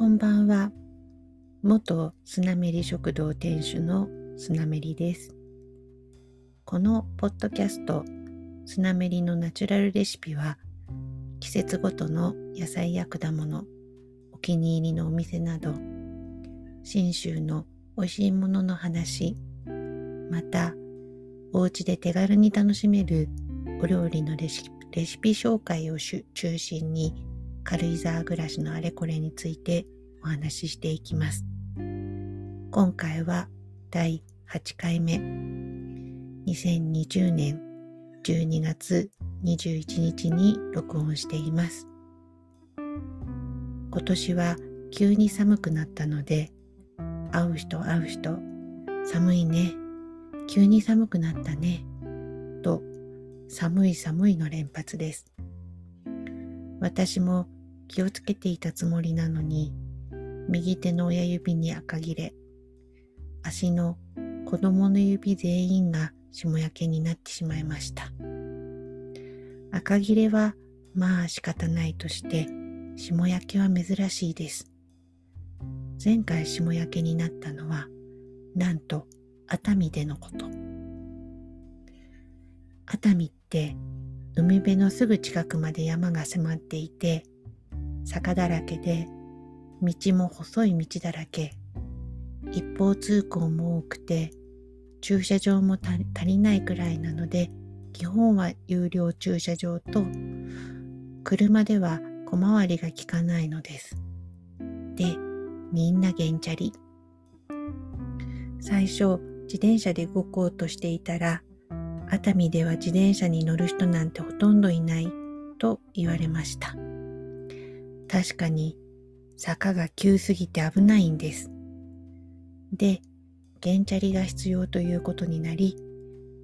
こんばんは。元スナメリ食堂店主のスナメリです。このポッドキャストスナメリのナチュラルレシピは季節ごとの野菜や果物、お気に入りのお店など信州の美味しいものの話、またお家で手軽に楽しめるお料理のレシピ紹介を中心に軽井沢暮らしのあれこれについてお話ししていきます。今回は第8回目、2020年12月21日に録音しています。今年は急に寒くなったので、会う人会う人、寒いね、急に寒くなったね、と寒い寒いの連発です。私も気をつけていたつもりなのに、右手の親指に赤切れ、足の子供の指全員が霜焼けになってしまいました。赤切れはまあ仕方ないとして、霜焼けは珍しいです。前回霜焼けになったのは、なんと熱海でのこと。熱海って海辺のすぐ近くまで山が迫っていて坂だらけで道も細い道だらけ一方通行も多くて駐車場も足りないくらいなので基本は有料駐車場と車では小回りが利かないのです。で、みんなゲンチャリ。最初自転車で動こうとしていたら熱海では自転車に乗る人なんてほとんどいないと言われました。確かに坂が急すぎて危ないんです。で、原チャリが必要ということになり、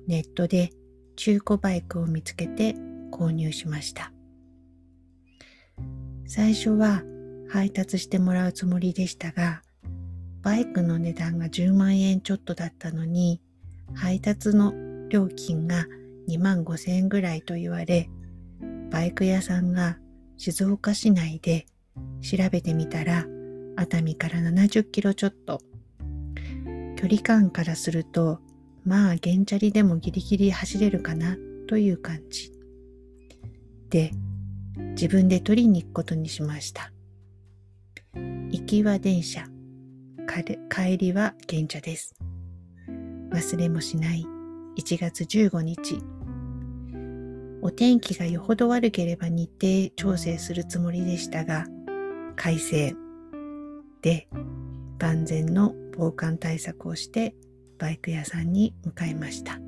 ネットで中古バイクを見つけて購入しました。最初は配達してもらうつもりでしたが、バイクの値段が10万円ちょっとだったのに、配達の料金が2万5千円ぐらいと言われ、バイク屋さんが静岡市内で調べてみたら、熱海から70キロちょっと。距離感からすると、まあ、原チャリでもギリギリ走れるかなという感じ。で、自分で取りに行くことにしました。行きは電車、帰りは原茶です。忘れもしない1月15日。お天気がよほど悪ければ日程調整するつもりでしたが、快晴で万全の防寒対策をしてバイク屋さんに向かいました。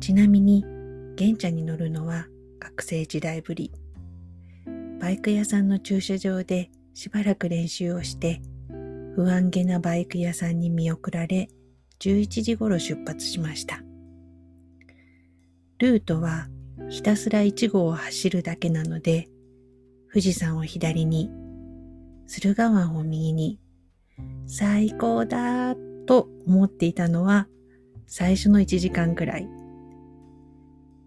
ちなみに、玄茶に乗るのは学生時代ぶり。バイク屋さんの駐車場でしばらく練習をして、不安げなバイク屋さんに見送られ、11時頃出発しました。ルートはひたすら1号を走るだけなので、富士山を左に、駿河湾を右に、最高だと思っていたのは最初の1時間くらい。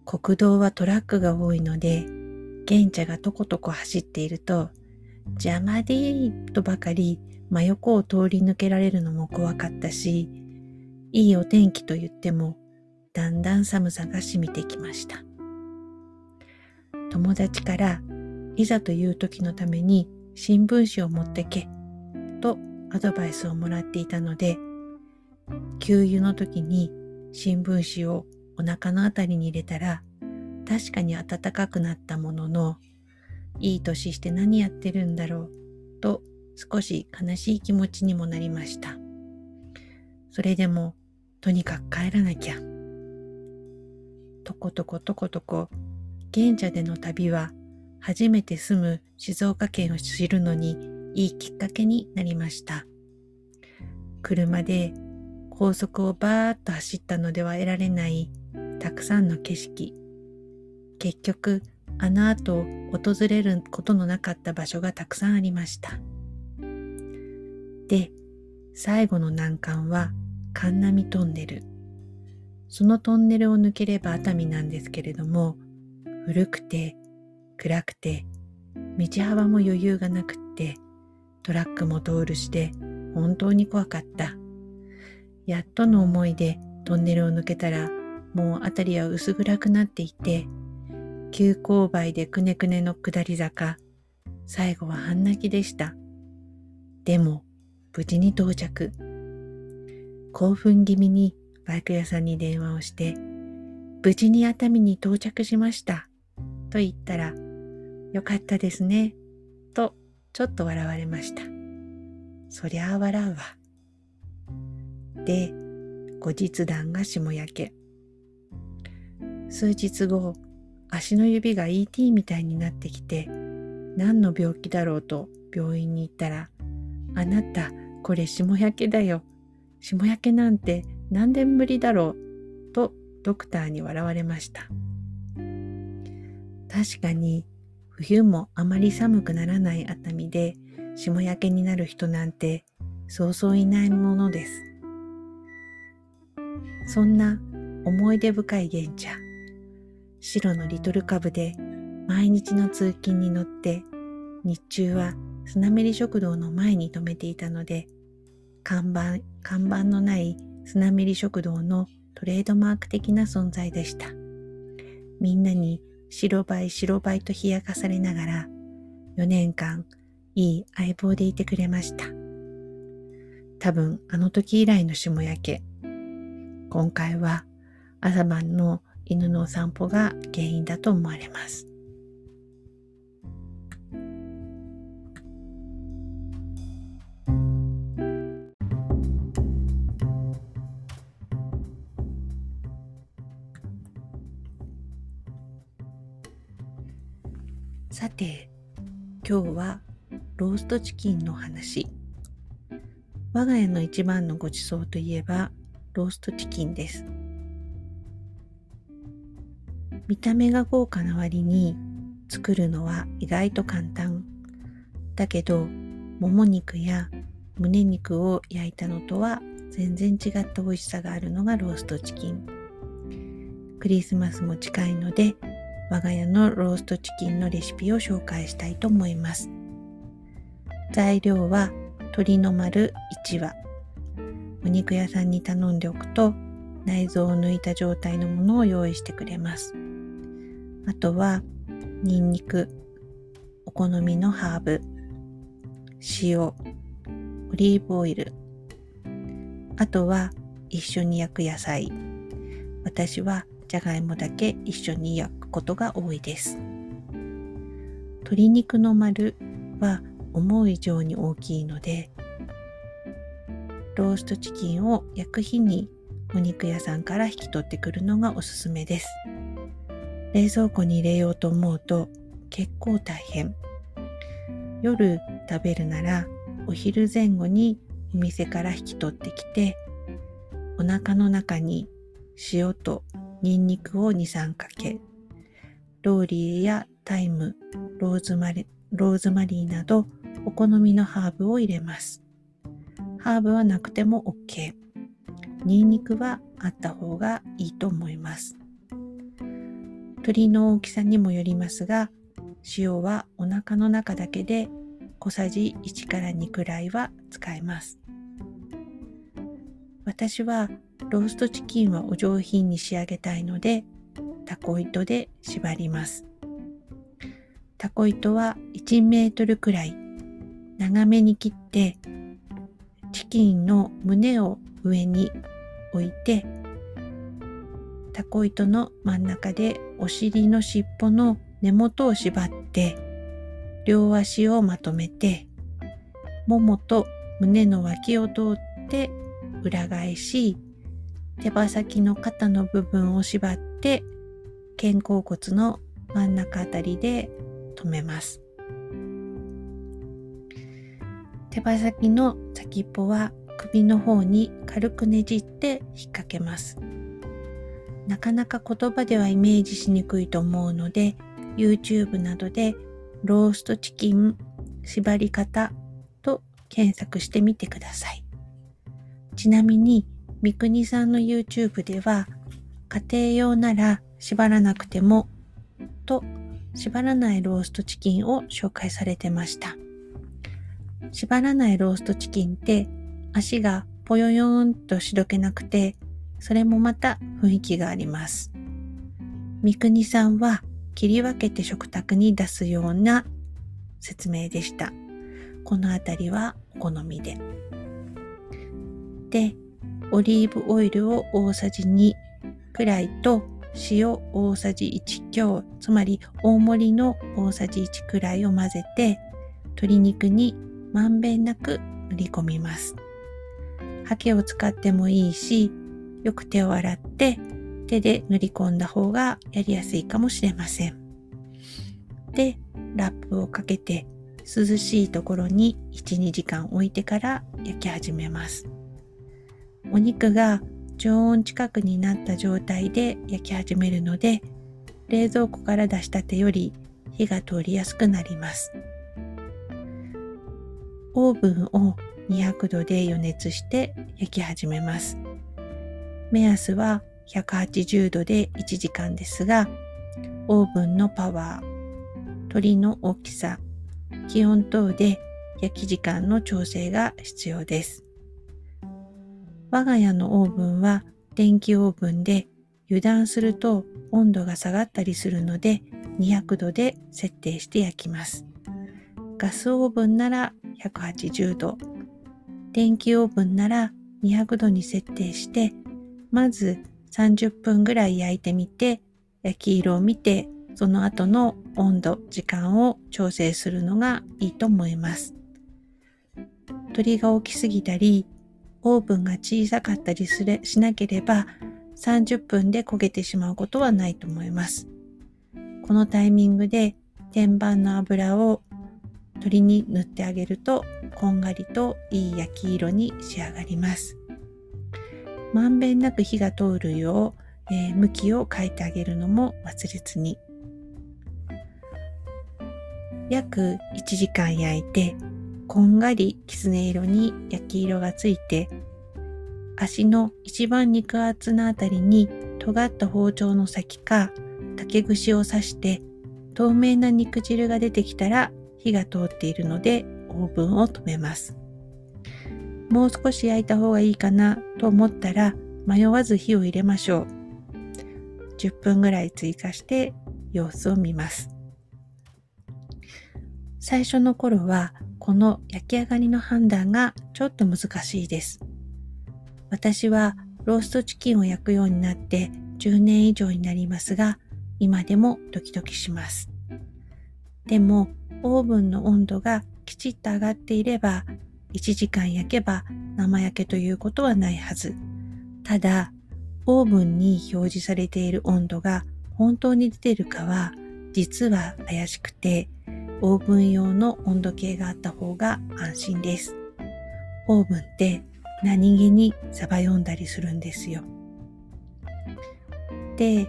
国道はトラックが多いので、玄茶がとことこ走っていると、邪魔でーとばかり真横を通り抜けられるのも怖かったし、いいお天気と言っても、だんだん寒さが染みてきました。友達から、いざという時のために新聞紙を持ってけ、とアドバイスをもらっていたので、給油の時に新聞紙をお腹のあたりに入れたら、確かに暖かくなったものの、いい年して何やってるんだろう、と少し悲しい気持ちにもなりました。それでもとにかく帰らなきゃ。とことことことこ、現茶での旅は初めて住む静岡県を知るのにいいきっかけになりました。車で高速をバーッと走ったのでは得られないたくさんの景色。結局、あの後訪れることのなかった場所がたくさんありました。で、最後の難関は神波トンネル。そのトンネルを抜ければ熱海なんですけれども、古くて、暗くて、道幅も余裕がなくってトラックも通るしで本当に怖かった。やっとの思いでトンネルを抜けたらもう辺りは薄暗くなっていて急勾配でくねくねの下り坂最後は半泣きでした。でも無事に到着。興奮気味にバイク屋さんに電話をして、無事に熱海に到着しました。と言ったら、よかったですね。と、ちょっと笑われました。そりゃあ笑うわ。で、後日談が下焼け。数日後、足の指が ET みたいになってきて、何の病気だろうと病院に行ったら、あなた、これ下焼けだよ。下焼けなんて何年ぶりだろう。とドクターに笑われました。確かに冬もあまり寒くならない熱海で霜焼けになる人なんてそうそういないものです。そんな思い出深い玄茶。白のリトルカブで毎日の通勤に乗って日中はスナメリ食堂の前に止めていたので看板、看板のないスナメリ食堂のトレードマーク的な存在でした。みんなに白バイ白バイと冷やかされながら4年間いい相棒でいてくれました。多分あの時以来の霜焼け。今回は朝晩の犬のお散歩が原因だと思われます。今日はローストチキンの話。我が家の一番のごちそうといえばローストチキンです。見た目が豪華な割に作るのは意外と簡単。だけどもも肉や胸肉を焼いたのとは全然違った美味しさがあるのがローストチキン。クリスマスも近いので我が家のローストチキンのレシピを紹介したいと思います。材料は鶏の丸1羽。お肉屋さんに頼んでおくと内臓を抜いた状態のものを用意してくれます。あとはニンニク、お好みのハーブ、塩、オリーブオイル、あとは一緒に焼く野菜。私はじゃがいもだけ一緒に焼くことが多いです。鶏肉の丸は思う以上に大きいので、ローストチキンを焼く日にお肉屋さんから引き取ってくるのがおすすめです。冷蔵庫に入れようと思うと結構大変。夜食べるならお昼前後にお店から引き取ってきてお腹の中に塩とニンニクを2、3かけ、ローリエやタイム、ローズマリローズマリーなどお好みのハーブを入れます。ハーブはなくても OK。ニンニクはあった方がいいと思います。鶏の大きさにもよりますが、塩はお腹の中だけで小さじ1から2くらいは使えます。私はローストチキンはお上品に仕上げたいのでタコ糸で縛ります。タコ糸は1メートルくらい長めに切ってチキンの胸を上に置いてタコ糸の真ん中でお尻の尻尾の根元を縛って両足をまとめてももと胸の脇を通って裏返し手羽先の肩の部分を縛って肩甲骨の真ん中あたりで留めます。手羽先の先っぽは首の方に軽くねじって引っ掛けます。なかなか言葉ではイメージしにくいと思うので YouTube などでローストチキン縛り方と検索してみてください。ちなみに三国さんの YouTube では家庭用なら縛らなくてもと縛らないローストチキンを紹介されてました。縛らないローストチキンって足がぽよよんとしどけなくて、それもまた雰囲気があります。三国さんは切り分けて食卓に出すような説明でした。このあたりはお好みで。で、オリーブオイルを大さじ2くらいと塩大さじ1強、つまり大盛りの大さじ1くらいを混ぜて鶏肉にまんべんなく塗り込みます。ハケを使ってもいいし、よく手を洗って手で塗り込んだ方がやりやすいかもしれません。で、ラップをかけて涼しいところに1、2時間置いてから焼き始めます。お肉が常温近くになった状態で焼き始めるので、冷蔵庫から出したてより火が通りやすくなります。オーブンを200度で予熱して焼き始めます。目安は180度で1時間ですが、オーブンのパワー、鶏の大きさ、気温等で焼き時間の調整が必要です。我が家のオーブンは電気オーブンで油断すると温度が下がったりするので200度で設定して焼きます。ガスオーブンなら180度、電気オーブンなら200度に設定して、まず30分ぐらい焼いてみて、焼き色を見て、その後の温度、時間を調整するのがいいと思います。鳥が大きすぎたり、オーブンが小さかったりすれしなければ30分で焦げてしまうことはないと思います。このタイミングで天板の油を鶏に塗ってあげるとこんがりといい焼き色に仕上がります。まんべんなく火が通るよう、えー、向きを変えてあげるのも忘れずに。約1時間焼いてこんがりきつね色に焼き色がついて足の一番肉厚なあたりに尖った包丁の先か竹串を刺して透明な肉汁が出てきたら火が通っているのでオーブンを止めます。もう少し焼いた方がいいかなと思ったら迷わず火を入れましょう。10分ぐらい追加して様子を見ます。最初の頃はこの焼き上がりの判断がちょっと難しいです。私はローストチキンを焼くようになって10年以上になりますが、今でもドキドキします。でも、オーブンの温度がきちっと上がっていれば、1時間焼けば生焼けということはないはず。ただ、オーブンに表示されている温度が本当に出てるかは、実は怪しくて、オーブン用の温度計があった方が安心です。オーブンって何気にサバ読んだりするんですよ。で、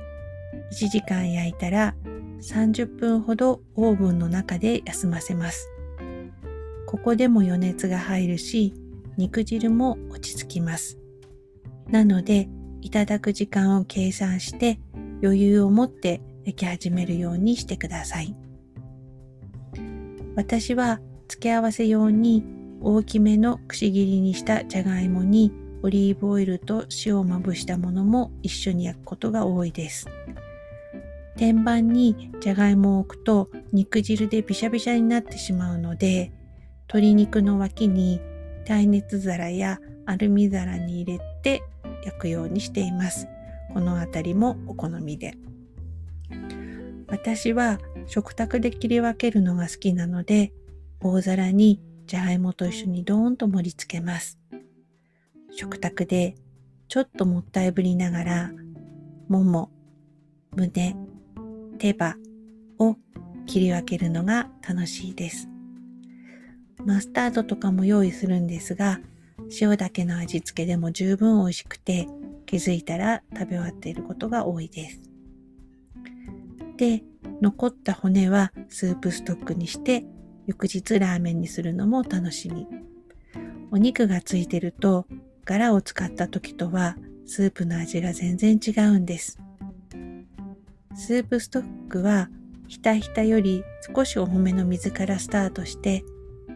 1時間焼いたら30分ほどオーブンの中で休ませます。ここでも余熱が入るし、肉汁も落ち着きます。なので、いただく時間を計算して余裕を持って焼き始めるようにしてください。私は付け合わせ用に大きめのくし切りにしたじゃがいもにオリーブオイルと塩をまぶしたものも一緒に焼くことが多いです。天板にじゃがいもを置くと肉汁でびしゃびしゃになってしまうので鶏肉の脇に耐熱皿やアルミ皿に入れて焼くようにしています。このあたりもお好みで。私は食卓で切り分けるのが好きなので大皿にじゃがいもと一緒にドーンと盛り付けます。食卓でちょっともったいぶりながらもも、胸、手羽を切り分けるのが楽しいです。マスタードとかも用意するんですが、塩だけの味付けでも十分美味しくて、気づいたら食べ終わっていることが多いです。で、残った骨はスープストックにして、翌日ラーメンにするのも楽しみ。お肉がついてると、ガラを使った時とはスープの味が全然違うんです。スープストックはひたひたより少し多めの水からスタートして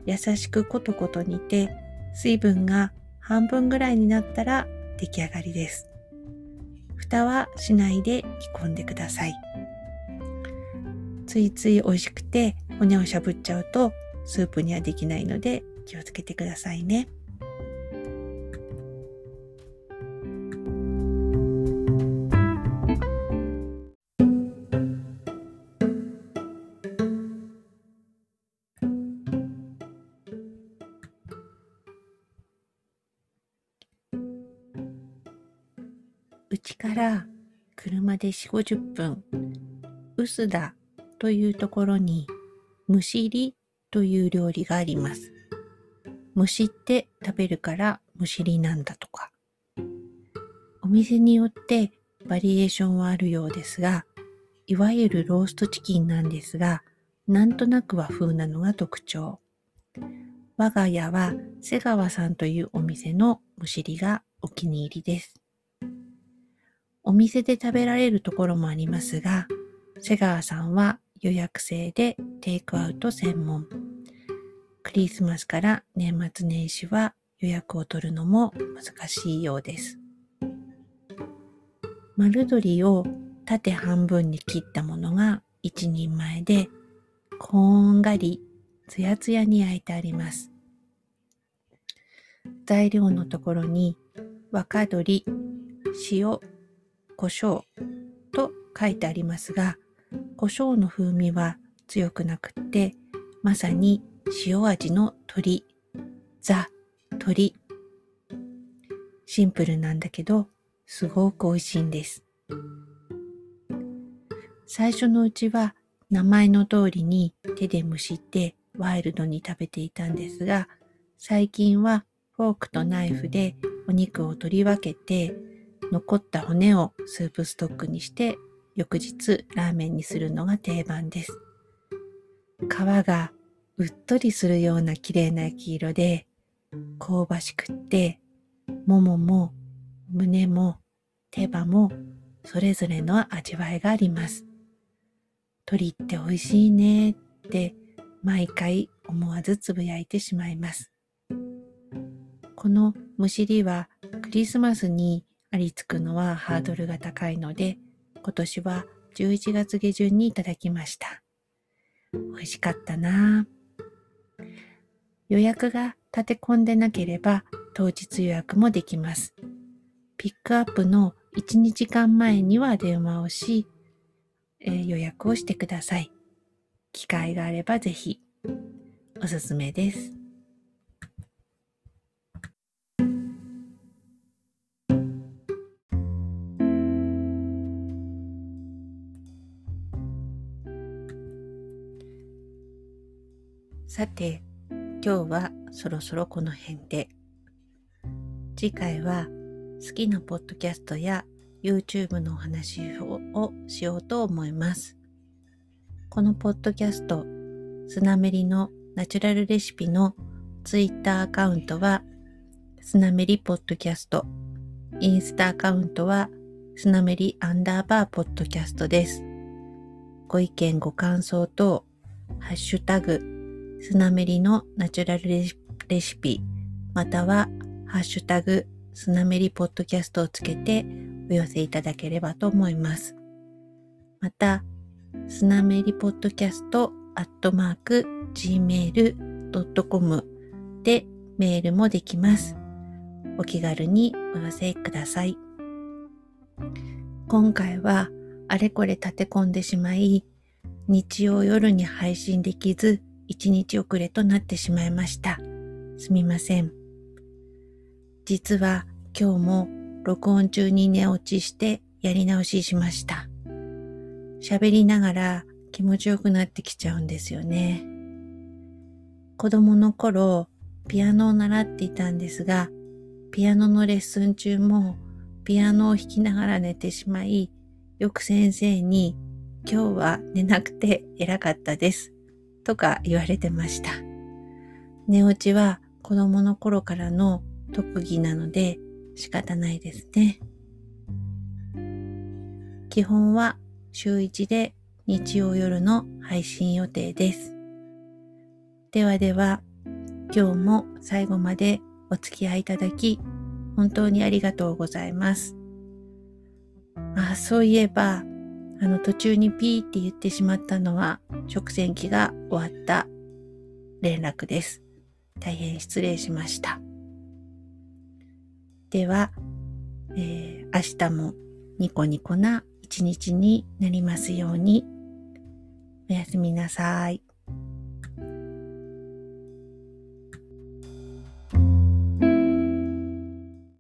優しくコトコト煮て水分が半分ぐらいになったら出来上がりです。蓋はしないで煮込んでください。ついつい美味しくて骨をしゃぶっちゃうとスープにはできないので気をつけてくださいね。うちから車で4、50分、臼田というところに、蒸しりという料理があります。蒸しって食べるから蒸しりなんだとか。お店によってバリエーションはあるようですが、いわゆるローストチキンなんですが、なんとなく和風なのが特徴。我が家は瀬川さんというお店の蒸しりがお気に入りです。お店で食べられるところもありますが、瀬川さんは予約制でテイクアウト専門。クリスマスから年末年始は予約を取るのも難しいようです。丸鶏を縦半分に切ったものが一人前で、こんがりつやつやに焼いてあります。材料のところに若鶏、塩、胡椒と書いてありますが、胡椒の風味は強くなくって、まさに塩味の鶏、ザ、鶏。シンプルなんだけど、すごく美味しいんです。最初のうちは名前の通りに手で蒸してワイルドに食べていたんですが、最近はフォークとナイフでお肉を取り分けて残った骨をスープストックにして翌日ラーメンにするのが定番です。皮がうっとりするような綺麗な焼き色で香ばしくってももも胸も手羽もそれぞれの味わいがあります。鳥って美味しいねって毎回思わずつぶやいてしまいます。このむしりはクリスマスにありつくのはハードルが高いので、今年は11月下旬にいただきました。美味しかったな予約が立て込んでなければ当日予約もできます。ピックアップの1、2時間前には電話をし、えー、予約をしてください。機会があればぜひおすすめです。さて、今日はそろそろこの辺で。次回は好きなポッドキャストや YouTube のお話をしようと思います。このポッドキャスト、スナメリのナチュラルレシピの Twitter アカウントは、スナメリポッドキャスト、インスタアカウントは、スナメリアンダーバーポッドキャストです。ご意見ご感想等、ハッシュタグ、スナメリのナチュラルレシピ、または、ハッシュタグ、スナメリポッドキャストをつけてお寄せいただければと思います。また、スナメリポッドキャストアットマーク gmail.com でメールもできます。お気軽にお寄せください。今回はあれこれ立て込んでしまい、日曜夜に配信できず、一日遅れとなってしまいました。すみません。実は今日も録音中に寝落ちしてやり直ししました。喋りながら気持ちよくなってきちゃうんですよね。子供の頃、ピアノを習っていたんですが、ピアノのレッスン中もピアノを弾きながら寝てしまい、よく先生に今日は寝なくて偉かったですとか言われてました。寝落ちは子供の頃からの特技なので仕方ないですね。基本は週1で日曜夜の配信予定です。ではでは、今日も最後までお付き合いいただき、本当にありがとうございます。あ、そういえば、あの途中にピーって言ってしまったのは、食洗機が終わった連絡です。大変失礼しました。では、えー、明日もニコニコな一日になりますように。おやすみなさい。